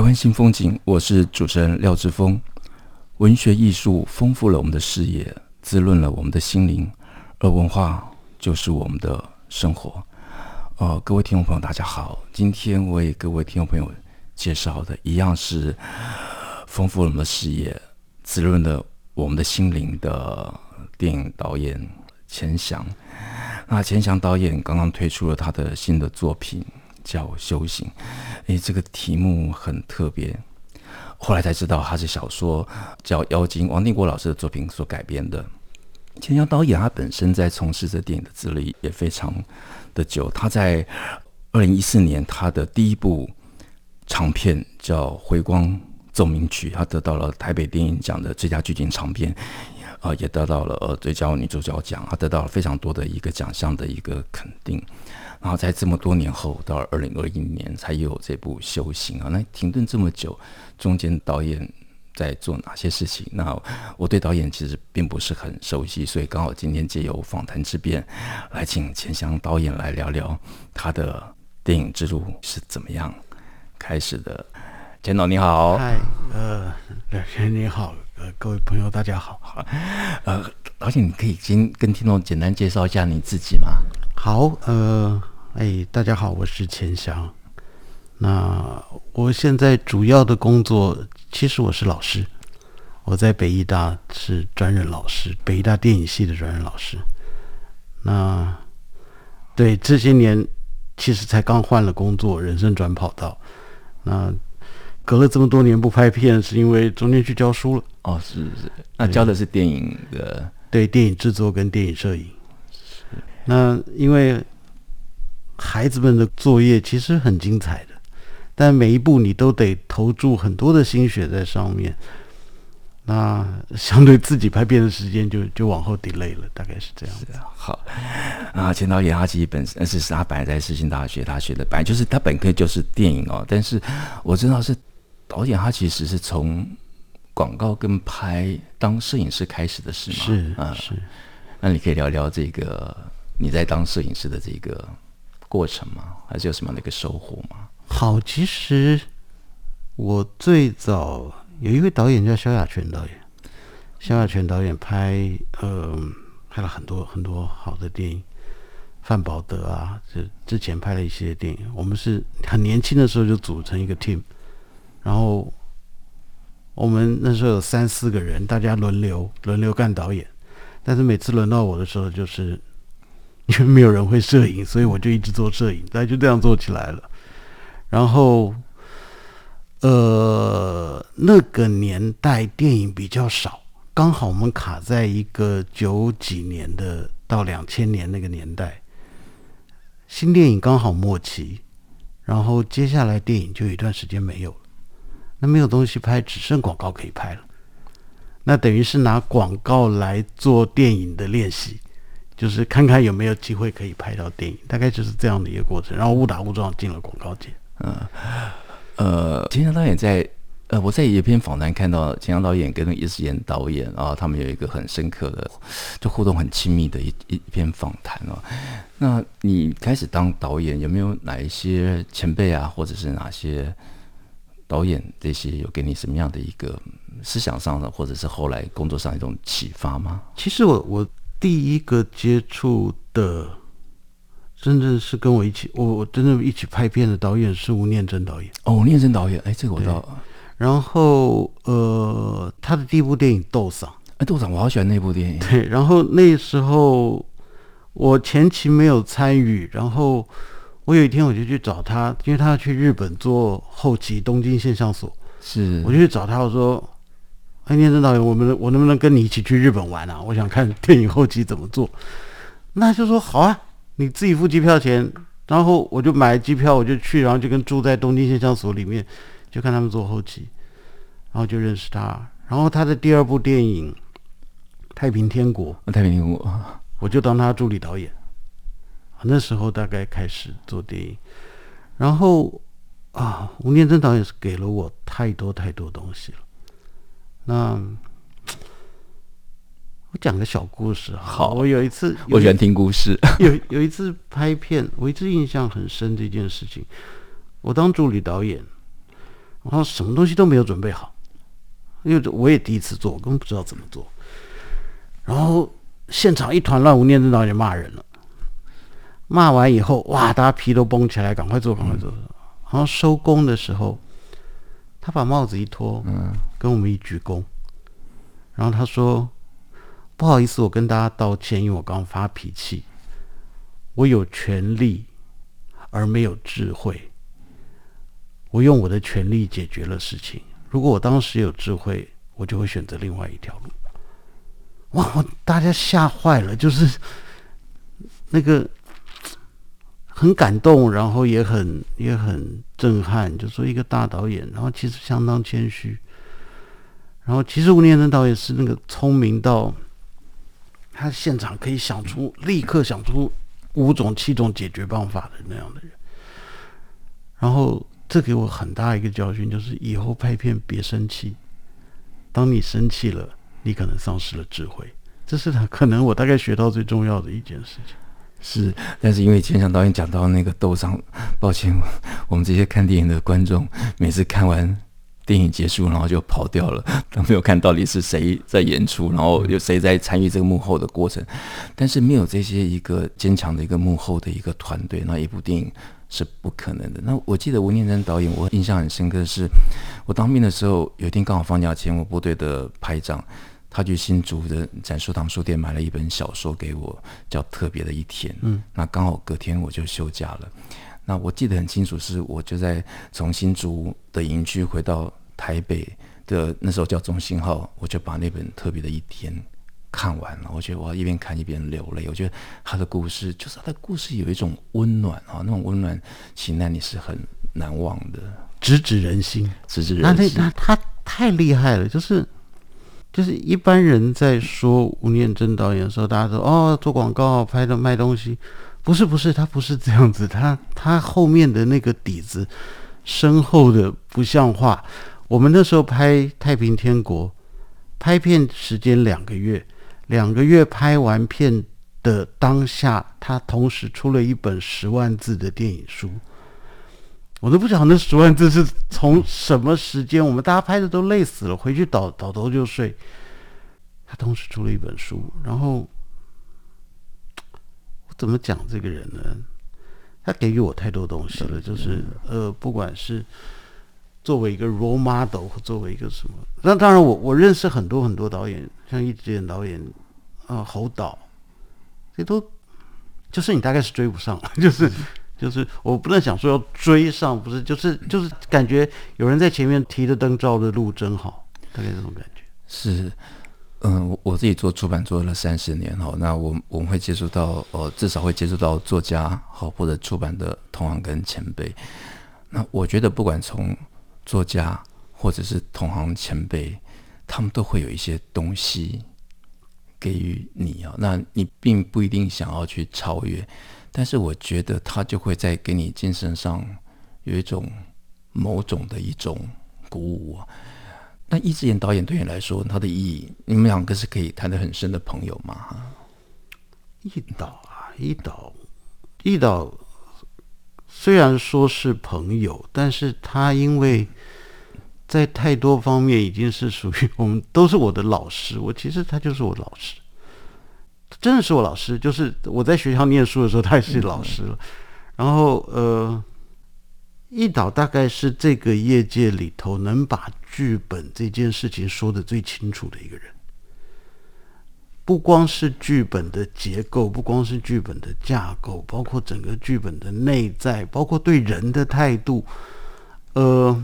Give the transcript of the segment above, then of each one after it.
台湾新风景，我是主持人廖志峰。文学艺术丰富了我们的视野，滋润了我们的心灵，而文化就是我们的生活。哦，各位听众朋友，大家好！今天为各位听众朋友介绍的，一样是丰富了我们的视野、滋润了我们的心灵的电影导演钱翔。那钱翔导演刚刚推出了他的新的作品，叫《修行》。诶，这个题目很特别。后来才知道，他是小说叫《妖精》，王定国老师的作品所改编的。钱江导演他本身在从事这电影的资历也非常的久，他在二零一四年他的第一部长片叫《回光奏鸣曲》，他得到了台北电影奖的最佳剧情长片，啊、呃，也得到了最佳女主角奖，他得到了非常多的一个奖项的一个肯定。然后在这么多年后，到二零二一年才又有这部《修行》啊，那停顿这么久，中间导演。在做哪些事情？那我对导演其实并不是很熟悉，所以刚好今天借由访谈之便，来请钱翔导演来聊聊他的电影之路是怎么样开始的。钱导你好，嗨，呃，两位你好，呃，各位朋友大家好，好，呃，导演你可以先跟听众简单介绍一下你自己吗？好，呃，哎，大家好，我是钱翔。那我现在主要的工作。其实我是老师，我在北艺大是专任老师，北艺大电影系的专任老师。那对这些年，其实才刚换了工作，人生转跑道。那隔了这么多年不拍片，是因为中间去教书了。哦，是是，那教的是电影的，对，电影制作跟电影摄影。是。那因为孩子们的作业其实很精彩的。但每一步你都得投注很多的心血在上面，那相对自己拍片的时间就就往后 delay 了，大概是这样子。好啊，钱导演他其实本身是是他本来在世新大学，他学的本来就是他本科就是电影哦，但是我知道是导演他其实是从广告跟拍当摄影师开始的是吗？是啊，是。那你可以聊聊这个你在当摄影师的这个过程吗？还是有什么样的一个收获吗？好，其实我最早有一位导演叫萧亚全导演，萧亚全导演拍呃拍了很多很多好的电影，范宝德啊，这之前拍了一些电影。我们是很年轻的时候就组成一个 team，然后我们那时候有三四个人，大家轮流轮流干导演，但是每次轮到我的时候，就是因为没有人会摄影，所以我就一直做摄影，大家就这样做起来了。然后，呃，那个年代电影比较少，刚好我们卡在一个九几年的到两千年那个年代，新电影刚好末期，然后接下来电影就有一段时间没有了，那没有东西拍，只剩广告可以拍了，那等于是拿广告来做电影的练习，就是看看有没有机会可以拍到电影，大概就是这样的一个过程，然后误打误撞进了广告界。嗯，呃，秦翔导演在呃，我在一篇访谈看到秦翔导演跟那个叶世妍导演啊，他们有一个很深刻的，就互动很亲密的一一一篇访谈哦。那你开始当导演，有没有哪一些前辈啊，或者是哪些导演这些有给你什么样的一个思想上的，或者是后来工作上一种启发吗？其实我我第一个接触的。真正是跟我一起，我我真正一起拍片的导演是吴念真导演。哦，吴念真导演，哎，这个我知道。然后，呃，他的第一部电影《斗嗓》，哎，《斗嗓》我好喜欢那部电影。对，然后那时候我前期没有参与，然后我有一天我就去找他，因为他要去日本做后期，东京现象所。是，我就去找他，我说：“哎，念真导演，我们我能不能跟你一起去日本玩啊？我想看电影后期怎么做。”那就说好啊。你自己付机票钱，然后我就买机票，我就去，然后就跟住在东京现象所里面，就看他们做后期，然后就认识他。然后他的第二部电影《太平天国》，太平天国，我就当他助理导演。那时候大概开始做电影，然后啊，吴念真导演是给了我太多太多东西了。那。我讲个小故事啊，好，我有一次，我喜欢听故事。有有一次拍片，我一直印象很深的一件事情。我当助理导演，然后什么东西都没有准备好，因为我也第一次做，我根本不知道怎么做。然后现场一团乱，吴念真导演骂人了。骂完以后，哇，大家皮都绷起来，赶快做，赶快做。嗯、然后收工的时候，他把帽子一脱，嗯，跟我们一鞠躬，然后他说。不好意思，我跟大家道歉，因为我刚发脾气。我有权利，而没有智慧。我用我的权利解决了事情。如果我当时有智慧，我就会选择另外一条路。哇！大家吓坏了，就是那个很感动，然后也很也很震撼。就说一个大导演，然后其实相当谦虚。然后其实吴念真导演是那个聪明到。他现场可以想出，立刻想出五种、七种解决办法的那样的人。然后，这给我很大一个教训，就是以后拍片别生气。当你生气了，你可能丧失了智慧。这是他可能我大概学到最重要的一件事情。是，但是因为前场导演讲到那个斗伤，抱歉，我们这些看电影的观众，每次看完。电影结束，然后就跑掉了，都没有看到底是谁在演出，然后有谁在参与这个幕后的过程。但是没有这些一个坚强的一个幕后的一个团队，那一部电影是不可能的。那我记得吴念真导演，我印象很深刻是，我当兵的时候有一天刚好放假前，我部队的排长他去新竹的展书堂书店买了一本小说给我，叫《特别的一天》。嗯，那刚好隔天我就休假了。那我记得很清楚，是我就在从新竹的营区回到台北的那时候叫中信号，我就把那本特别的一天看完了。我觉得我要一边看一边流泪。我觉得他的故事，就是他的故事有一种温暖啊，那种温暖情感你是很难忘的，直指人心，直指人心。那那他太厉害了，就是就是一般人在说吴念真导演的时候，大家说哦，做广告拍的卖东西。不是不是，他不是这样子，他他后面的那个底子深厚的不像话。我们那时候拍《太平天国》，拍片时间两个月，两个月拍完片的当下，他同时出了一本十万字的电影书。我都不晓得那十万字是从什么时间，我们大家拍的都累死了，回去倒倒头就睡。他同时出了一本书，然后。怎么讲这个人呢？他给予我太多东西了，就是呃，不管是作为一个 role model 或作为一个什么，那当然我我认识很多很多导演，像一直演导演啊、呃，侯导，这都就是你大概是追不上，就是就是我不能想说要追上，不是，就是就是感觉有人在前面提着灯照的路真好，大概这种感觉是。嗯，我我自己做出版做了三十年哈，那我我们会接触到呃，至少会接触到作家好或者出版的同行跟前辈。那我觉得不管从作家或者是同行前辈，他们都会有一些东西给予你啊。那你并不一定想要去超越，但是我觉得他就会在给你精神上有一种某种的一种鼓舞。那易智言导演对你来说，他的意义，你们两个是可以谈得很深的朋友吗？易导啊，易导，易导虽然说是朋友，但是他因为在太多方面已经是属于我们都是我的老师，我其实他就是我老师，真的是我老师，就是我在学校念书的时候，他也是老师了。然后呃。一导大概是这个业界里头能把剧本这件事情说的最清楚的一个人，不光是剧本的结构，不光是剧本的架构，包括整个剧本的内在，包括对人的态度，呃，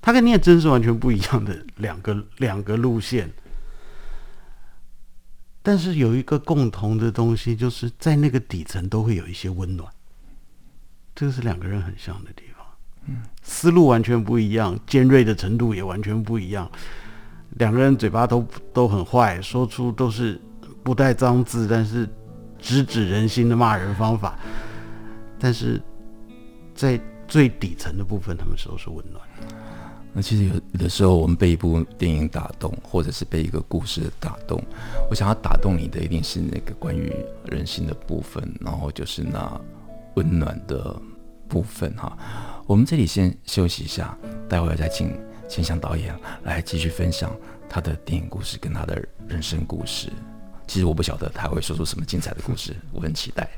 他跟聂真是完全不一样的两个两个路线。但是有一个共同的东西，就是在那个底层都会有一些温暖。这个是两个人很像的地方。嗯，思路完全不一样，尖锐的程度也完全不一样。两个人嘴巴都都很坏，说出都是不带脏字，但是直指人心的骂人方法。但是在最底层的部分，他们都是温暖。那其实有的时候，我们被一部电影打动，或者是被一个故事打动。我想要打动你的，一定是那个关于人性的部分，然后就是那温暖的部分哈。我们这里先休息一下，待会儿再请千祥导演来继续分享他的电影故事跟他的人生故事。其实我不晓得他会说出什么精彩的故事，我很期待。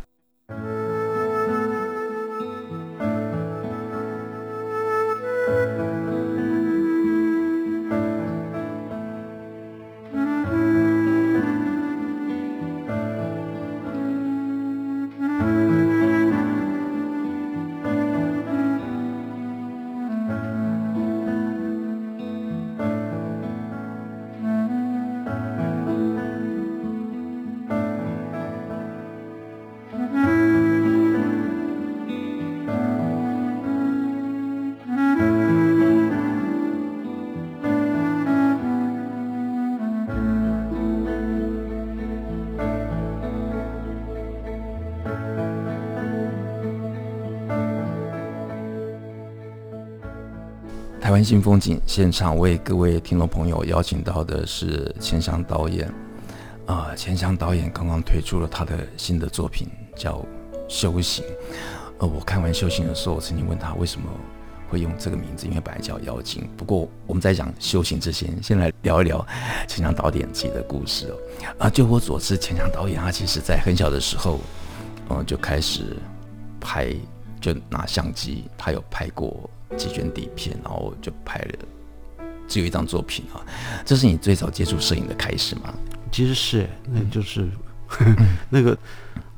台湾新风景现场为各位听众朋友邀请到的是钱祥导演，啊、呃，千祥导演刚刚推出了他的新的作品叫《修行》。呃，我看完《修行》的时候，我曾经问他为什么会用这个名字，因为本来叫妖精。不过我们在讲修行之前，先来聊一聊钱祥导演自己的故事哦。啊，就我所知，钱祥导演他其实在很小的时候，嗯、就开始拍，就拿相机，他有拍过。几卷底片，然后就拍了，只有一张作品啊。这是你最早接触摄影的开始吗？其实是，那就是、嗯、那个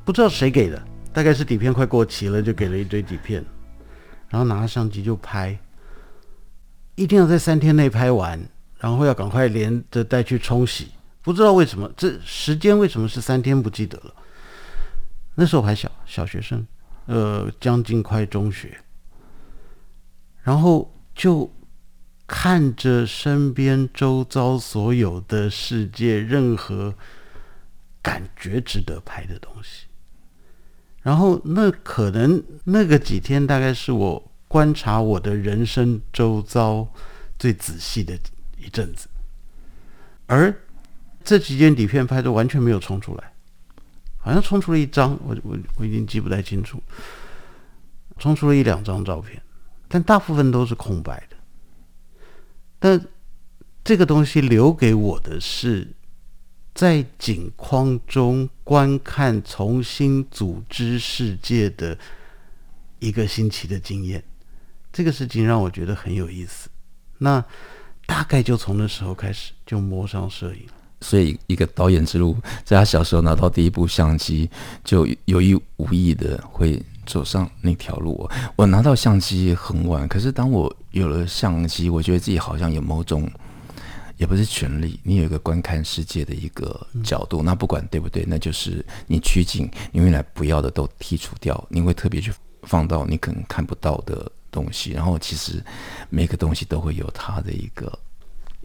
不知道谁给的，大概是底片快过期了，就给了一堆底片，然后拿着相机就拍，一定要在三天内拍完，然后要赶快连着带去冲洗。不知道为什么，这时间为什么是三天不记得了。那时候还小，小学生，呃，将近快中学。然后就看着身边周遭所有的世界，任何感觉值得拍的东西。然后那可能那个几天，大概是我观察我的人生周遭最仔细的一阵子。而这几件底片拍的完全没有冲出来，好像冲出了一张，我我我已经记不太清楚，冲出了一两张照片。但大部分都是空白的。但这个东西留给我的是，在景框中观看重新组织世界的一个新奇的经验。这个事情让我觉得很有意思。那大概就从那时候开始就摸上摄影。所以，一个导演之路，在他小时候拿到第一部相机，就有意无意的会走上那条路。我拿到相机很晚，可是当我有了相机，我觉得自己好像有某种，也不是权利，你有一个观看世界的一个角度。那不管对不对，那就是你取景，你未来不要的都剔除掉，你会特别去放到你可能看不到的东西。然后，其实每个东西都会有它的一个。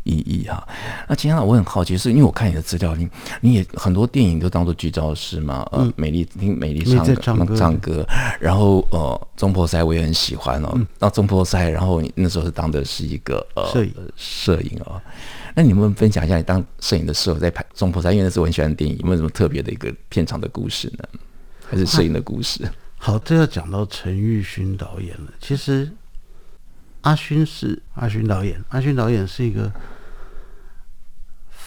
意义哈，那千祥，我很好奇，是因为我看你的资料，你你也很多电影都当做剧照师嘛，呃，美丽听美丽唱歌唱歌，唱歌，然后呃，中破塞我也很喜欢哦，那中破塞，然后你那时候是当的是一个呃摄影摄影哦，那你能不能分享一下你当摄影的时候在拍中破塞？因为那是我很喜欢的电影，有没有什么特别的一个片场的故事呢？还是摄影的故事？好，这要讲到陈玉勋导演了。其实阿勋是阿勋导演，阿勋导演是一个。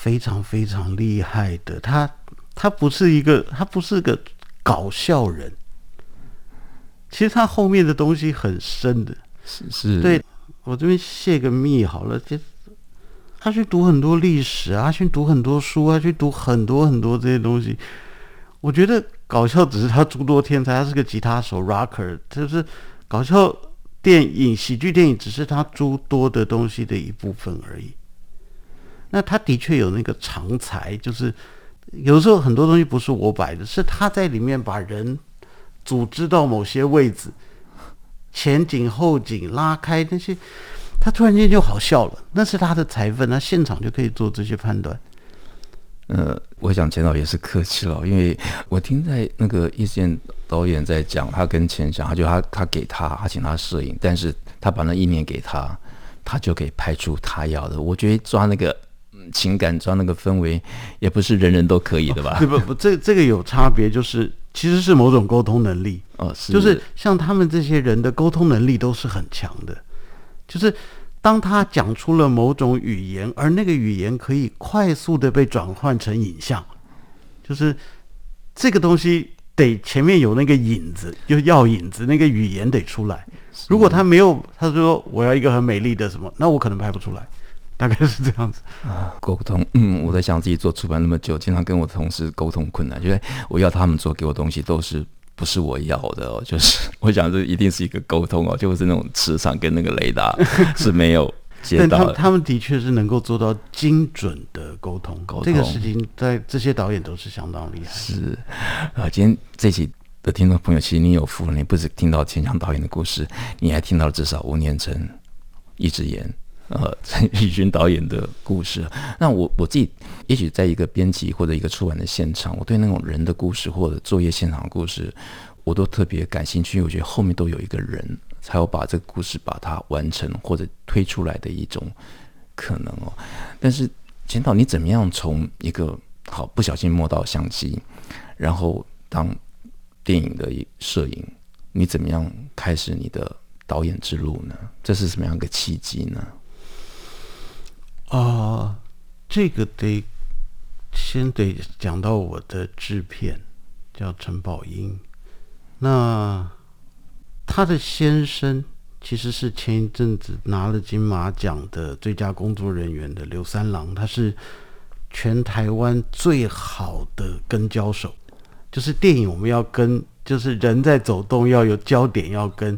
非常非常厉害的，他他不是一个，他不是个搞笑人。其实他后面的东西很深的，是是。对，我这边泄个密好了，就他去读很多历史啊，去读很多书啊，去读很多很多这些东西。我觉得搞笑只是他诸多天才，他是个吉他手，rocker，就是搞笑电影、喜剧电影只是他诸多的东西的一部分而已。那他的确有那个长才，就是有时候很多东西不是我摆的，是他在里面把人组织到某些位置，前景后景拉开那些，他突然间就好笑了，那是他的才分，他现场就可以做这些判断。呃，我想钱导也是客气了，因为我听在那个叶健导演在讲，他跟钱讲，他就他他给他，他请他摄影，但是他把那意念给他，他就可以拍出他要的。我觉得抓那个情感，抓那个氛围，也不是人人都可以的吧？哦、不不，这这个有差别，就是其实是某种沟通能力哦，是，就是像他们这些人的沟通能力都是很强的，就是。当他讲出了某种语言，而那个语言可以快速的被转换成影像，就是这个东西得前面有那个影子，就要影子，那个语言得出来。如果他没有，他说我要一个很美丽的什么，那我可能拍不出来。大概是这样子啊，沟通。嗯，我在想自己做出版那么久，经常跟我同事沟通困难，因为我要他们做给我东西都是。不是我要的哦，就是我想这一定是一个沟通哦，就是那种磁场跟那个雷达 是没有接到的。但他他们的确是能够做到精准的沟通，沟通这个事情在这些导演都是相当厉害。是啊，今天这期的听众朋友，其实你有福了，你不止听到钱翔导演的故事，你还听到了至少吴念真、易智言。呃，陈玉勋导演的故事，那我我自己也许在一个编辑或者一个出版的现场，我对那种人的故事或者作业现场的故事，我都特别感兴趣。我觉得后面都有一个人，才有把这个故事把它完成或者推出来的一种可能哦。但是钱导，你怎么样从一个好不小心摸到相机，然后当电影的一摄影，你怎么样开始你的导演之路呢？这是什么样一个契机呢？啊、这个得先得讲到我的制片，叫陈宝英。那他的先生其实是前一阵子拿了金马奖的最佳工作人员的刘三郎，他是全台湾最好的跟焦手。就是电影我们要跟，就是人在走动要有焦点要跟，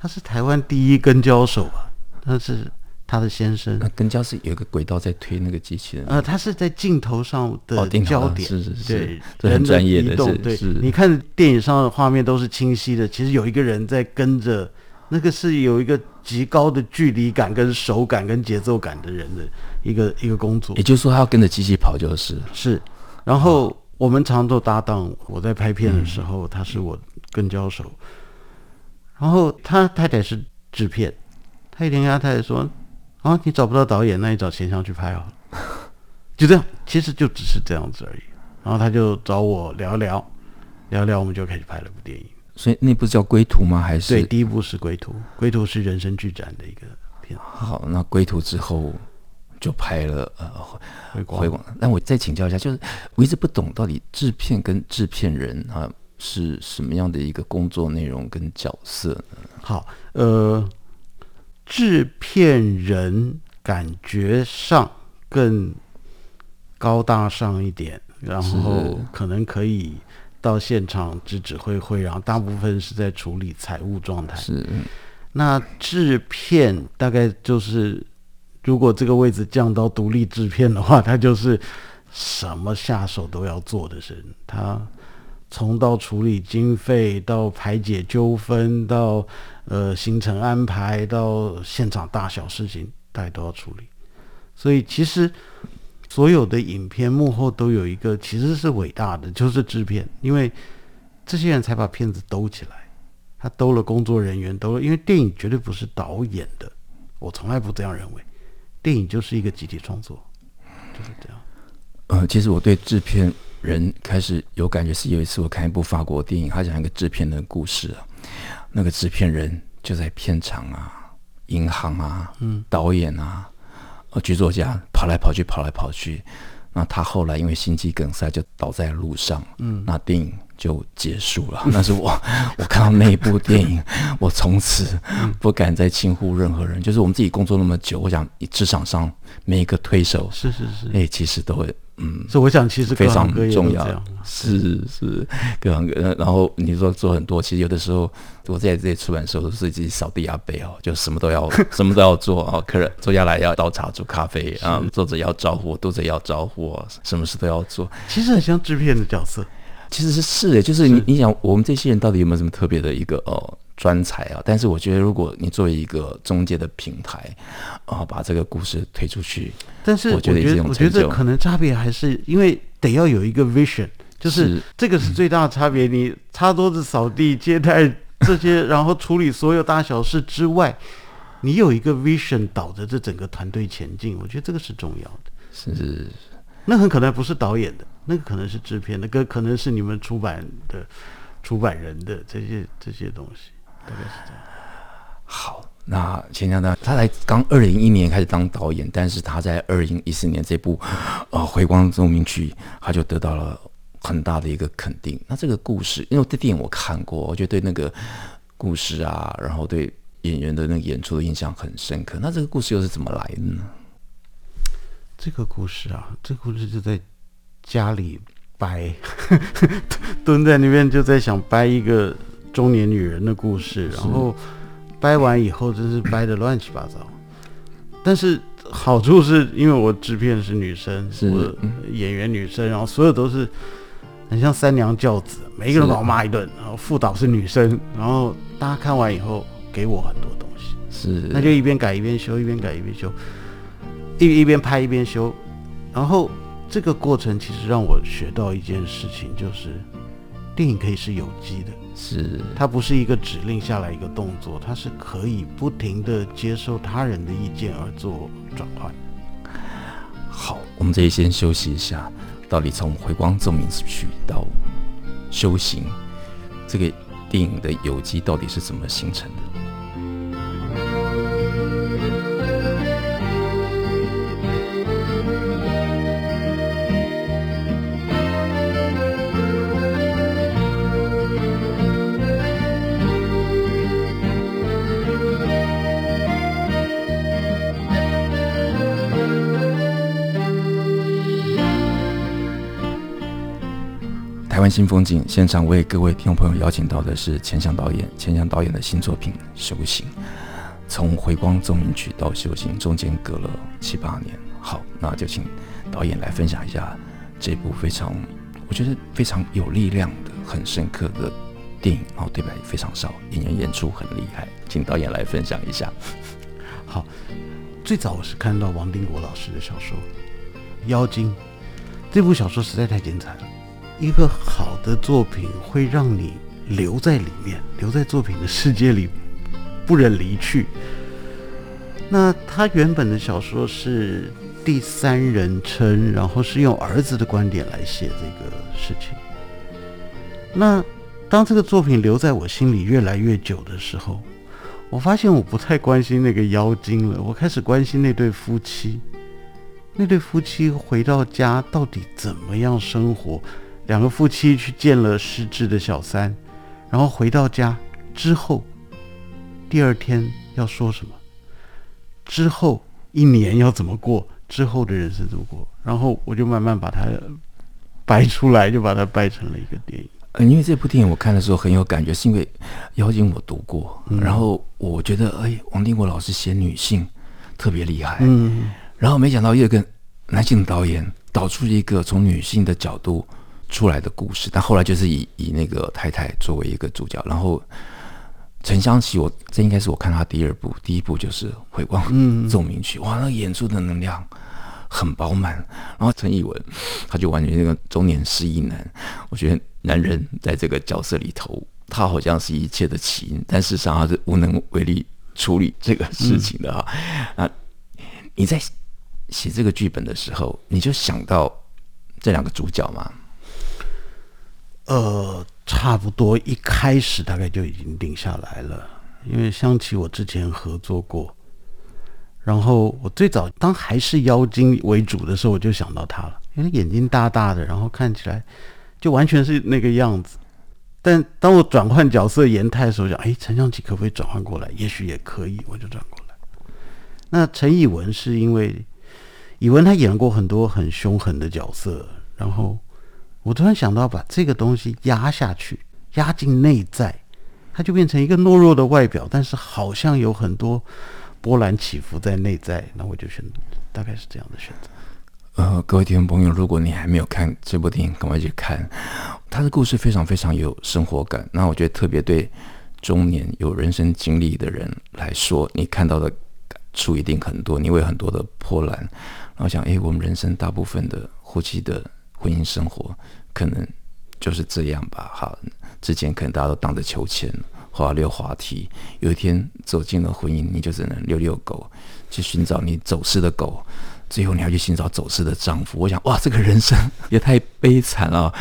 他是台湾第一跟焦手啊，他是。他的先生，那跟焦是有一个轨道在推那个机器人。呃，他是在镜头上的焦点，哦、是是是，对，很专业的是你看电影上的画面都是清晰的，其实有一个人在跟着，那个是有一个极高的距离感、跟手感、跟节奏感的人的一个一个工作。也就是说，他要跟着机器跑，就是是。然后我们常做搭档，我在拍片的时候，嗯、他是我跟焦手，然后他太太是制片，他一天跟他太太说。啊，你找不到导演，那你找钱翔去拍好了，就这样，其实就只是这样子而已。然后他就找我聊聊，聊聊，我们就开始拍了部电影。所以那部叫《归途》吗？还是？对，第一部是《归途》，《归途》是人生剧展的一个片。好，那《归途》之后就拍了呃回光。回光。那我再请教一下，就是我一直不懂到底制片跟制片人啊是什么样的一个工作内容跟角色呢？好，呃。制片人感觉上更高大上一点，然后可能可以到现场指指挥挥，然后大部分是在处理财务状态。是，那制片大概就是，如果这个位置降到独立制片的话，他就是什么下手都要做的人，他。从到处理经费，到排解纠纷，到呃行程安排，到现场大小事情，大家都要处理。所以其实所有的影片幕后都有一个，其实是伟大的，就是制片，因为这些人才把片子兜起来。他兜了工作人员，兜了，因为电影绝对不是导演的，我从来不这样认为。电影就是一个集体创作，就是这样。呃，其实我对制片。人开始有感觉是有一次我看一部法国电影，他讲一个制片的故事啊，那个制片人就在片场啊、银行啊、嗯、导演啊、呃剧作家跑来跑去、跑来跑去，那他后来因为心肌梗塞就倒在路上，嗯，那电影就结束了。那是我我看到那一部电影，我从此不敢再轻忽任何人。就是我们自己工作那么久，我想职场上每一个推手是是是，哎，其实都会。嗯，所以我想其实非常重要，是是各行各业。然后你说做很多，其实有的时候我在这些出版的时候，都是自己扫地阿伯哦，就什么都要 什么都要做哦。客人坐下来要倒茶煮咖啡啊，作者要招呼，读者要招呼，什么事都要做。其实很像制片的角色，其实是是的，就是你你想，我们这些人到底有没有什么特别的一个哦？专才啊！但是我觉得，如果你作为一个中介的平台，然后把这个故事推出去，但是我觉得，我觉得可能差别还是因为得要有一个 vision，就是这个是最大的差别。你擦桌子、扫地、接待这些，然后处理所有大小事之外，你有一个 vision 导着这整个团队前进，我觉得这个是重要的。是，那很可能不是导演的，那个可能是制片的，个可能是你们出版的出版人的这些这些东西。好，那钱江呢？他才刚二零一一年开始当导演，但是他在二零一四年这部呃《回光奏鸣曲》，他就得到了很大的一个肯定。那这个故事，因为这电影我看过，我觉得对那个故事啊，然后对演员的那个演出的印象很深刻。那这个故事又是怎么来的呢？这个故事啊，这个故事就在家里掰，蹲在那边就在想掰一个。中年女人的故事，然后掰完以后真是掰的乱七八糟。但是好处是因为我制片是女生，是我演员女生，然后所有都是很像三娘教子，每一个人把我骂一顿。然后副导是女生，然后大家看完以后给我很多东西，是那就一边改一边修，一边改一边修，一一边拍一边修。然后这个过程其实让我学到一件事情，就是电影可以是有机的。是，它不是一个指令下来一个动作，它是可以不停的接受他人的意见而做转换。好，我们这里先休息一下。到底从《回光奏鸣曲》到修行，这个电影的有机到底是怎么形成的？湾新风景现场为各位听众朋友邀请到的是钱翔导演，钱翔导演的新作品《修行》，从《回光奏鸣曲》到《修行》中间隔了七八年。好，那就请导演来分享一下这部非常，我觉得非常有力量的、很深刻的电影。然后对白非常少，演员演出很厉害，请导演来分享一下。好，最早我是看到王定国老师的小说《妖精》，这部小说实在太精彩了。一个好的作品会让你留在里面，留在作品的世界里，不忍离去。那他原本的小说是第三人称，然后是用儿子的观点来写这个事情。那当这个作品留在我心里越来越久的时候，我发现我不太关心那个妖精了，我开始关心那对夫妻。那对夫妻回到家到底怎么样生活？两个夫妻去见了失智的小三，然后回到家之后，第二天要说什么？之后一年要怎么过？之后的人生怎么过？然后我就慢慢把它掰出来，就把它掰成了一个电影。嗯，因为这部电影我看的时候很有感觉，是因为《妖精》我读过，嗯、然后我觉得哎，王定国老师写女性特别厉害，嗯，然后没想到又跟男性导演导出一个从女性的角度。出来的故事，但后来就是以以那个太太作为一个主角，然后陈湘琪，我这应该是我看他第二部，第一部就是《回光奏鸣曲》，哇，那个演出的能量很饱满。然后陈以文，他就完全那个中年失意男，我觉得男人在这个角色里头，他好像是一切的起因，但事实上他是无能为力处理这个事情的哈。那你在写这个剧本的时候，你就想到这两个主角吗？呃，差不多一开始大概就已经定下来了，因为香琪我之前合作过，然后我最早当还是妖精为主的时候，我就想到他了，因为眼睛大大的，然后看起来就完全是那个样子。但当我转换角色颜态的时候，想，哎，陈湘琪可不可以转换过来？也许也可以，我就转过来。那陈以文是因为。以文他演过很多很凶狠的角色，然后我突然想到把这个东西压下去，压进内在，它就变成一个懦弱的外表，但是好像有很多波澜起伏在内在。那我就选，大概是这样的选择。呃，各位听众朋友，如果你还没有看这部电影，赶快去看。他的故事非常非常有生活感。那我觉得特别对中年有人生经历的人来说，你看到的感触一定很多，你会有很多的波澜。然后想，哎，我们人生大部分的呼吸的婚姻生活，可能就是这样吧。哈，之前可能大家都荡着秋千，滑溜滑梯，有一天走进了婚姻，你就只能溜溜狗，去寻找你走失的狗，最后你要去寻找走失的丈夫。我想，哇，这个人生 也太悲惨了。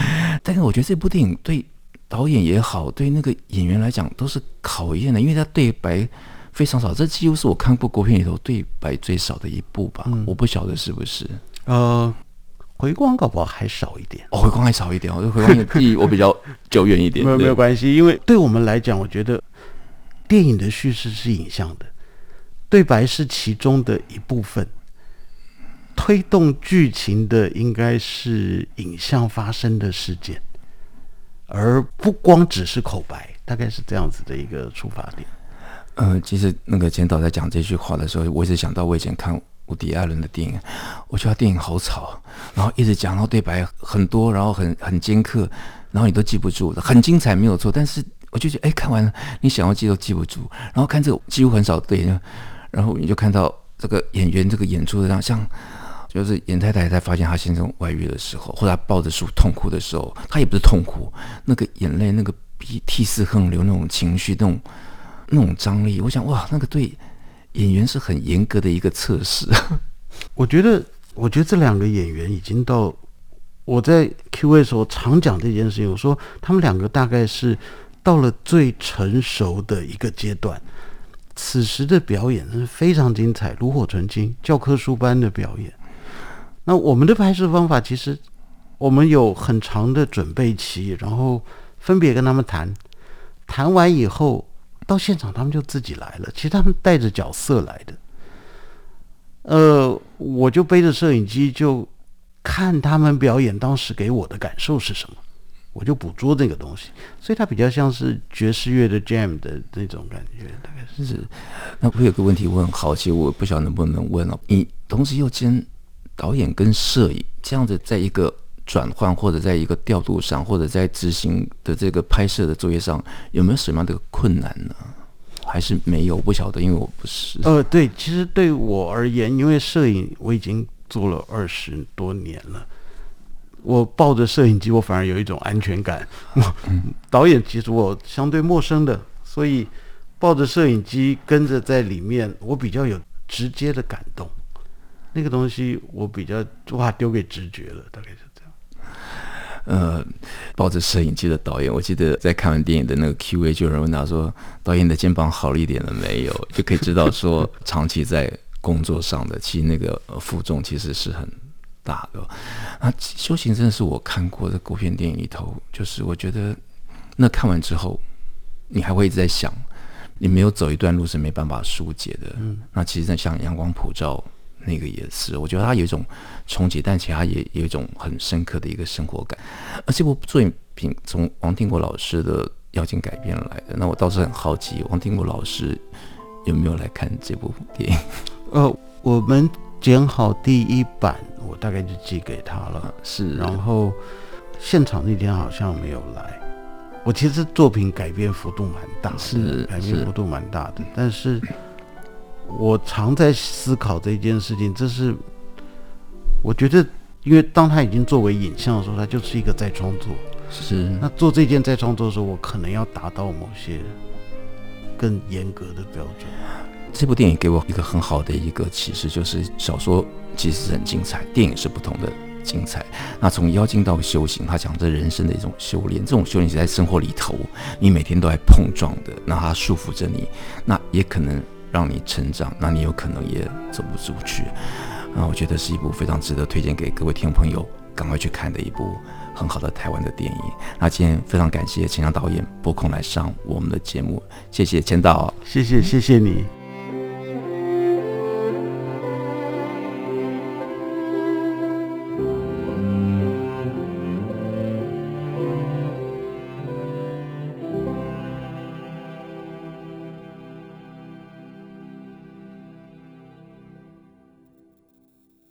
但是我觉得这部电影对导演也好，对那个演员来讲都是考验的，因为他对白。非常少，这几乎是我看过国片里头对白最少的一部吧。嗯、我不晓得是不是。呃，回光搞不好还少一点。哦，回光还少一点。我回光的记忆我比较久远一点。没有没有关系，因为对我们来讲，我觉得电影的叙事是影像的，对白是其中的一部分，推动剧情的应该是影像发生的事件，而不光只是口白。大概是这样子的一个出发点。呃，其实那个简导在讲这句话的时候，我一直想到我以前看伍迪·艾伦的电影，我觉得他电影好吵，然后一直讲，然后对白很多，然后很很尖刻，然后你都记不住，很精彩没有错，但是我就觉得，哎，看完了你想要记都记不住，然后看这个几乎很少对，然后你就看到这个演员这个演出的这样，像就是严太太在发现她先生外遇的时候，或者抱着书痛哭的时候，她也不是痛哭，那个眼泪那个鼻涕泗横流那种情绪那种。那种张力，我想哇，那个对演员是很严格的一个测试。我觉得，我觉得这两个演员已经到我在 Q&A 的时候常讲这件事情。我说他们两个大概是到了最成熟的一个阶段，此时的表演是非常精彩，炉火纯青，教科书般的表演。那我们的拍摄方法，其实我们有很长的准备期，然后分别跟他们谈，谈完以后。到现场，他们就自己来了。其实他们带着角色来的。呃，我就背着摄影机，就看他们表演。当时给我的感受是什么，我就捕捉这个东西。所以它比较像是爵士乐的 jam 的那种感觉，大概是。是。那我有个问题，我很好奇，我不晓得能不能问哦。你同时又兼导演跟摄影，这样子在一个。转换或者在一个调度上，或者在执行的这个拍摄的作业上，有没有什么样的困难呢？还是没有？不晓得，因为我不是。呃，对，其实对我而言，因为摄影我已经做了二十多年了，我抱着摄影机，我反而有一种安全感。嗯、导演其实我相对陌生的，所以抱着摄影机跟着在里面，我比较有直接的感动。那个东西我比较哇丢给直觉了，大概是。呃，抱着摄影机的导演，我记得在看完电影的那个 Q&A，就有人问他说：“导演的肩膀好了一点了没有？”就可以知道说，长期在工作上的，其实那个负重其实是很大的。啊，修行真的是我看过的国片电影里头，就是我觉得那看完之后，你还会一直在想，你没有走一段路是没办法疏解的。嗯，那其实像阳光普照。那个也是，我觉得他有一种冲击，但其实他也有一种很深刻的一个生活感。而这部作品从王定国老师的邀请改编来的，那我倒是很好奇，王定国老师有没有来看这部电影？呃，我们剪好第一版，我大概就寄给他了。是，然后现场那天好像没有来。我其实作品改编幅度蛮大的，是改编幅度蛮大的，但是。我常在思考这件事情，这是我觉得，因为当他已经作为影像的时候，他就是一个再创作。是。那做这件再创作的时候，我可能要达到某些更严格的标准。这部电影给我一个很好的一个启示，就是小说其实是很精彩，电影是不同的精彩。那从妖精到修行，他讲这人生的一种修炼，这种修炼是在生活里头，你每天都在碰撞的，那它束缚着你，那也可能。让你成长，那你有可能也走不出去。啊，我觉得是一部非常值得推荐给各位听众朋友赶快去看的一部很好的台湾的电影。那今天非常感谢钱翔导演拨空来上我们的节目，谢谢钱导，谢谢谢谢你。